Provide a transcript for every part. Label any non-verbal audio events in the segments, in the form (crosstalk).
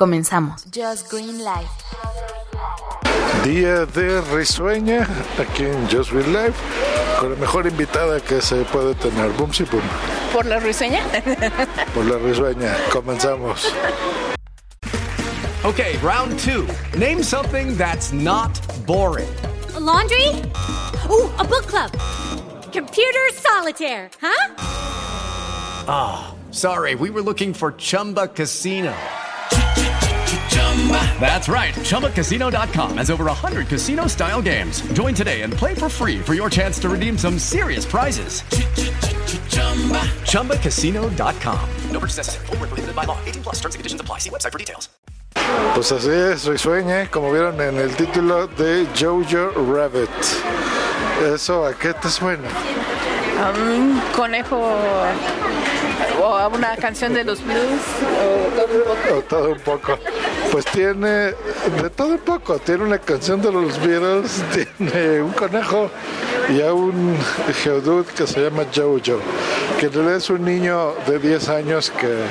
Comenzamos. Just Green Live. Día de risueña aquí en Just Real Life con la mejor invitada que se puede tener. Boom, sí, boom. ¿Por la risueña? (laughs) Por la risueña. Comenzamos. Okay, round two. Name something that's not boring. A laundry? Ooh, a book club. Computer solitaire, huh? Ah, sorry, we were looking for Chumba Casino. That's right. ChumbaCasino.com has over 100 casino style games. Join today and play for free for your chance to redeem some serious prizes. ChumbaCasino.com. No purchase necessary. Void were prohibited by law. 18 plus. Terms and conditions apply. See website for details. Pues así es, risueña, como vieron en el título de Jojo Rabbit. ¿Eso a qué te suena? Un conejo o a una canción de los blues o todo un poco. O todo un poco. Pues tiene de todo un poco. Tiene una canción de los Beatles, (laughs) tiene un conejo y a un geodude que se llama Jojo, que en realidad es un niño de 10 años que,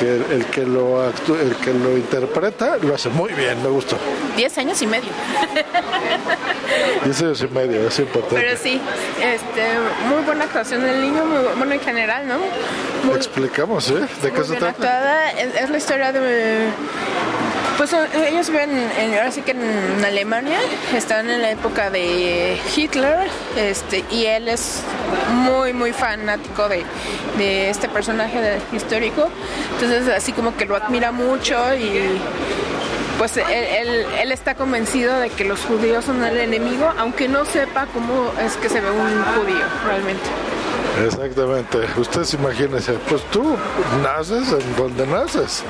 que el, que lo actú- el que lo interpreta lo hace muy bien, me gustó. Diez años y medio. (laughs) 10 años y medio, es importante. Pero sí, este, muy buena actuación del niño, muy bu- bueno en general, ¿no? Muy, Explicamos, ¿eh? ¿De qué se trata? actuada. Es, es la historia de... Pues son- ellos viven en, ahora sí que en Alemania, están en la época de Hitler, este, y él es muy, muy fanático de, de este personaje histórico. Entonces, así como que lo admira mucho y pues él- él está convencido de que los judíos son el enemigo, aunque no sepa cómo es que se ve un judío realmente. Exactamente. Ustedes imagínense, pues tú naces en donde naces.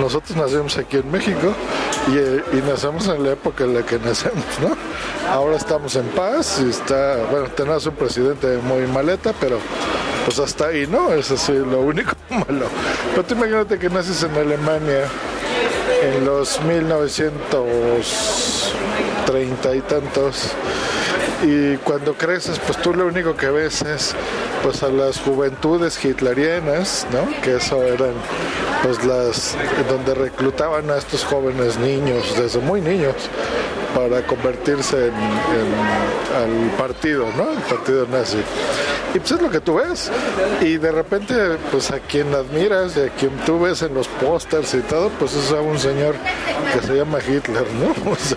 Nosotros nacemos aquí en México y, eh, y nacemos en la época en la que nacemos, ¿no? Ahora estamos en paz y está, bueno, tenemos un presidente muy maleta, pero pues hasta ahí, ¿no? Es así lo único (laughs) malo. Pero tú imagínate que naces en Alemania en los 1930 y tantos y cuando creces pues tú lo único que ves es pues a las juventudes hitlerianas no que eso eran pues las donde reclutaban a estos jóvenes niños desde muy niños para convertirse en, en- al partido no el partido nazi. Y pues es lo que tú ves. Y de repente pues a quien admiras y a quien tú ves en los pósters y todo pues es a un señor que se llama Hitler no (laughs) O sea,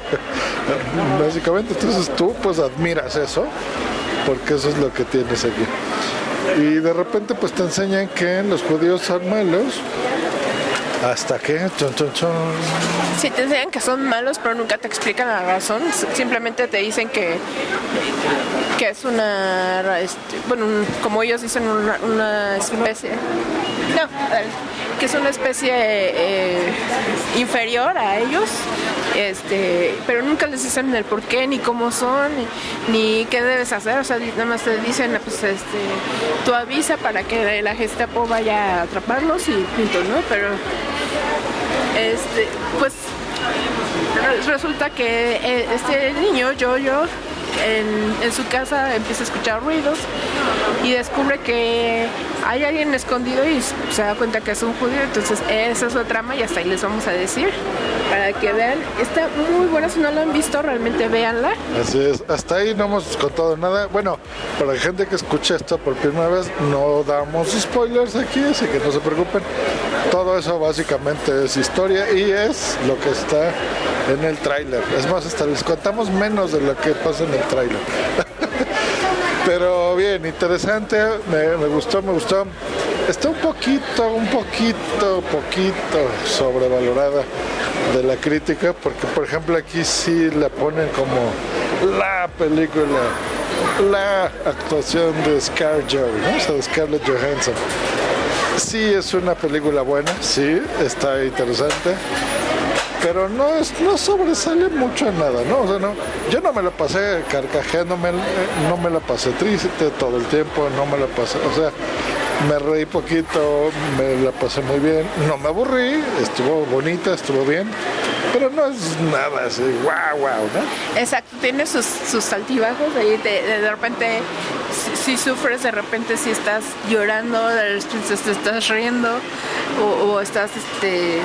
básicamente entonces tú pues admiras eso porque eso es lo que tienes aquí y de repente pues te enseñan que los judíos son malos hasta que chon, chon, chon. Sí, te enseñan que son malos, pero nunca te explican la razón. Simplemente te dicen que, que es una, este, bueno, un- como ellos dicen, una, una especie. No, que es una especie eh, inferior a ellos. Este, pero nunca les dicen el por qué, ni cómo son, ni, qué debes hacer. O sea, nada más te dicen, pues, este, tú avisa para que la Gestapo vaya a atraparlos y punto, ¿no? Pero este, pues re- resulta que eh, este niño, yo, yo, en su casa empieza a escuchar ruidos y descubre que hay alguien escondido y se da cuenta que es un judío. Entonces, esa es su trama y hasta ahí les vamos a decir para que vean. Está muy buena, si no la han visto, realmente véanla. Así es, hasta ahí no hemos contado nada. Bueno, para la gente que escucha esto por primera vez, no damos spoilers aquí, así que no se preocupen. Todo eso básicamente es historia y es lo que está en el tráiler. Es más, hasta les contamos menos de lo que pasa en el tráiler. (laughs) Pero bien, interesante, me, gustó, me gustó. Está un poquito, un poquito, poquito sobrevalorada de la crítica, porque por ejemplo aquí sí la ponen como la película la actuación de ScarJo, ¿no? De Scarlett Johansson. Sí es una película buena, sí, está interesante, pero no es, no sobresale mucho en nada, ¿no? O sea, no, yo no me la pasé carcajeándome, eh, no me la pasé triste todo el tiempo, no me la pasé, o sea, me reí poquito, me la pasé muy bien, no me aburrí, estuvo bonita, estuvo bien, pero no es nada así, wow, wow, ¿no? Exacto, tiene sus, sus altibajos, ahí de, de, de repente si, sufres, de repente si estás llorando, de repente te estás riendo o, o estás este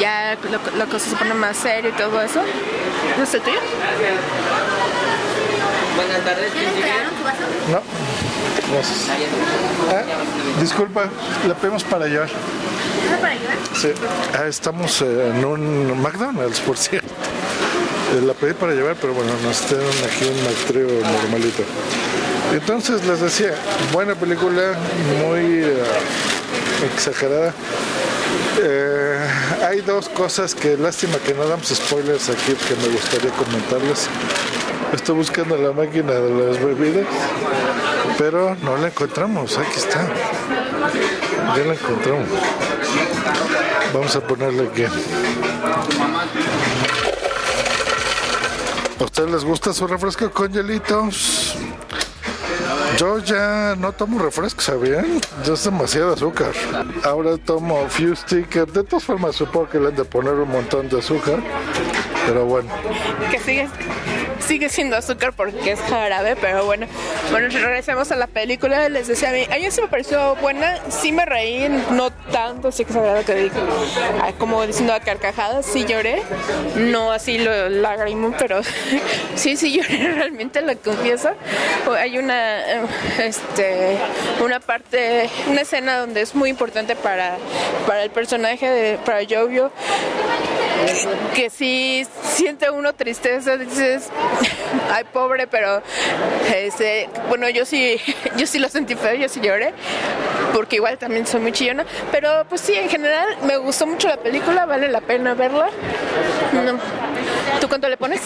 ya la, la cosa se pone más serio y todo eso. ¿No es el tuyo? Buenas tardes, No, gracias. Ah, disculpa, la pedimos para llevar. Sí, ah, estamos eh, en un McDonald's, por cierto. La pedí para llevar, pero bueno, nos tienen aquí un McTrio normalito. Entonces les decía, buena película, muy eh, exagerada. Eh, hay dos cosas que lástima que no damos spoilers aquí que me gustaría comentarles. Estoy buscando la máquina de las bebidas, pero no la encontramos. Aquí está. Ya la encontramos. Vamos a ponerle aquí. ¿A ustedes les gusta su refresco con hielitos? Yo ya no tomo refresco, ¿sabían? Ya es demasiado azúcar. Ahora tomo Fuse Sticker. De todas formas, supongo que le han de poner un montón de azúcar. Pero bueno. Que sigue, sigue siendo azúcar porque es jarabe, pero bueno. Bueno, regresemos a la película. Les decía a mí, a mí sí me pareció buena. Sí me reí, no tanto, sí que exagerado que digo. ah, Como diciendo a carcajadas, sí lloré. No así lo lágrimo, pero (laughs) sí, sí lloré (laughs) realmente, lo confieso. Hay una, este, una parte, una escena donde es muy importante para, para el personaje de, para Jovio que sí siente uno tristeza, dices, ay pobre, pero este, bueno, yo sí, (laughs) yo sí lo sentí feo, yo sí lloré, porque igual también soy muy chillona, pero pues sí, en general me gustó mucho la película, vale la pena verla. No. ¿Tú cuánto le pones?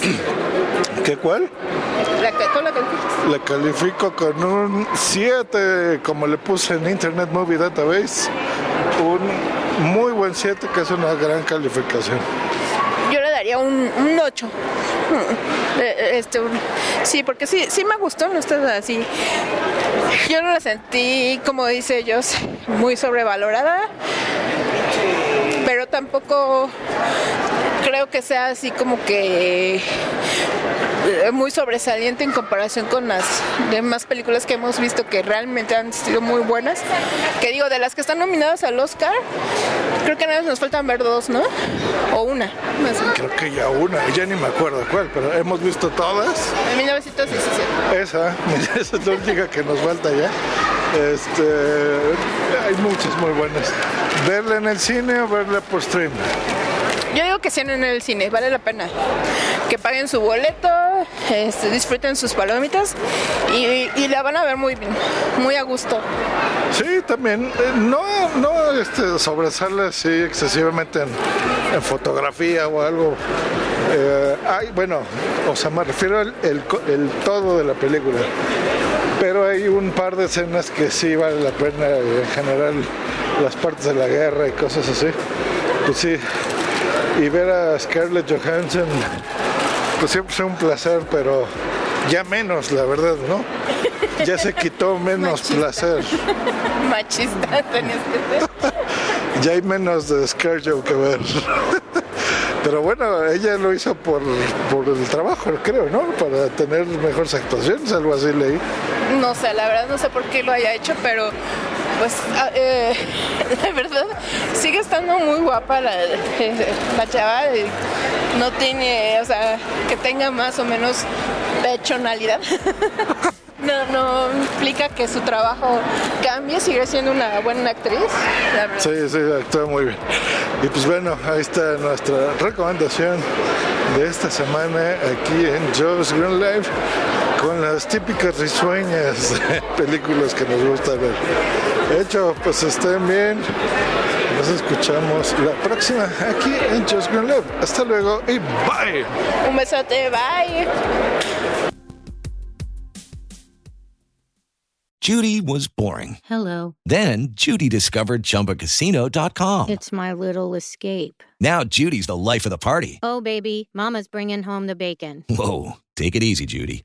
(clears throat) ¿Qué cuál? La, ¿Con la calificas? La califico con un 7, como le puse en Internet Movie Database. Un muy buen 7, que es una gran calificación. Yo le daría un, un 8. Este, un- sí, porque sí, sí me gustó, no está así. Yo no la sentí, como dice ellos, muy sobrevalorada, pero tampoco creo que sea así como que eh, muy sobresaliente en comparación con las demás películas que hemos visto que realmente han sido muy buenas. Que digo, de las que están nominadas al Oscar, creo que nada más nos faltan ver dos, ¿no? O una. más. Creo que ya una, ya ni me acuerdo cuál, pero hemos visto todas. En 1917. Esa, (laughs) esa es la única que nos falta ya. Este, hay muchas muy buenas. Verla en el cine o verla por stream. Yo digo que sean en el cine, vale la pena. Que paguen su boleto, este, disfruten sus palomitas y, la van a ver muy bien, muy a gusto. Sí, también. eh, no no este, sobresale así excesivamente en, fotografía o algo. Eh, hay, bueno, o sea, me refiero al el, el todo de la película. Pero hay un par de escenas que sí vale la pena, eh, en general, las partes de la guerra y cosas así. Pues sí. Y ver a Scarlett Johansson, pues siempre es un placer, pero ya menos, la verdad, ¿no? Ya se quitó menos placer. (laughs) Machista tenías que ser. (laughs) Ya hay menos de Scarjo que ver. (laughs) Pero bueno, ella lo hizo por, por el trabajo, creo, ¿no? Para tener mejores actuaciones, algo así leí. No sé, la verdad no sé por qué lo haya hecho, pero pues ah, eh, (laughs) la verdad sigue estando muy guapa la, la chava. No tiene, o sea, que tenga más o menos pechonalidad. (laughs) No, no implica que su trabajo cambie, sigue siendo una buena actriz. Sí, sí, actúa muy bien. Y pues bueno, ahí está nuestra recomendación de esta semana aquí en Joe's Green Live con las típicas risueñas (laughs) películas que nos gusta ver. Hecho, pues estén bien. Nos escuchamos la próxima aquí en Joe's Green Live. Hasta luego y bye. Un besote, bye. Judy was boring. Hello. Then Judy discovered ChumbaCasino.com. It's my little escape. Now Judy's the life of the party. Oh, baby, Mama's bringing home the bacon. Whoa, take it easy, Judy.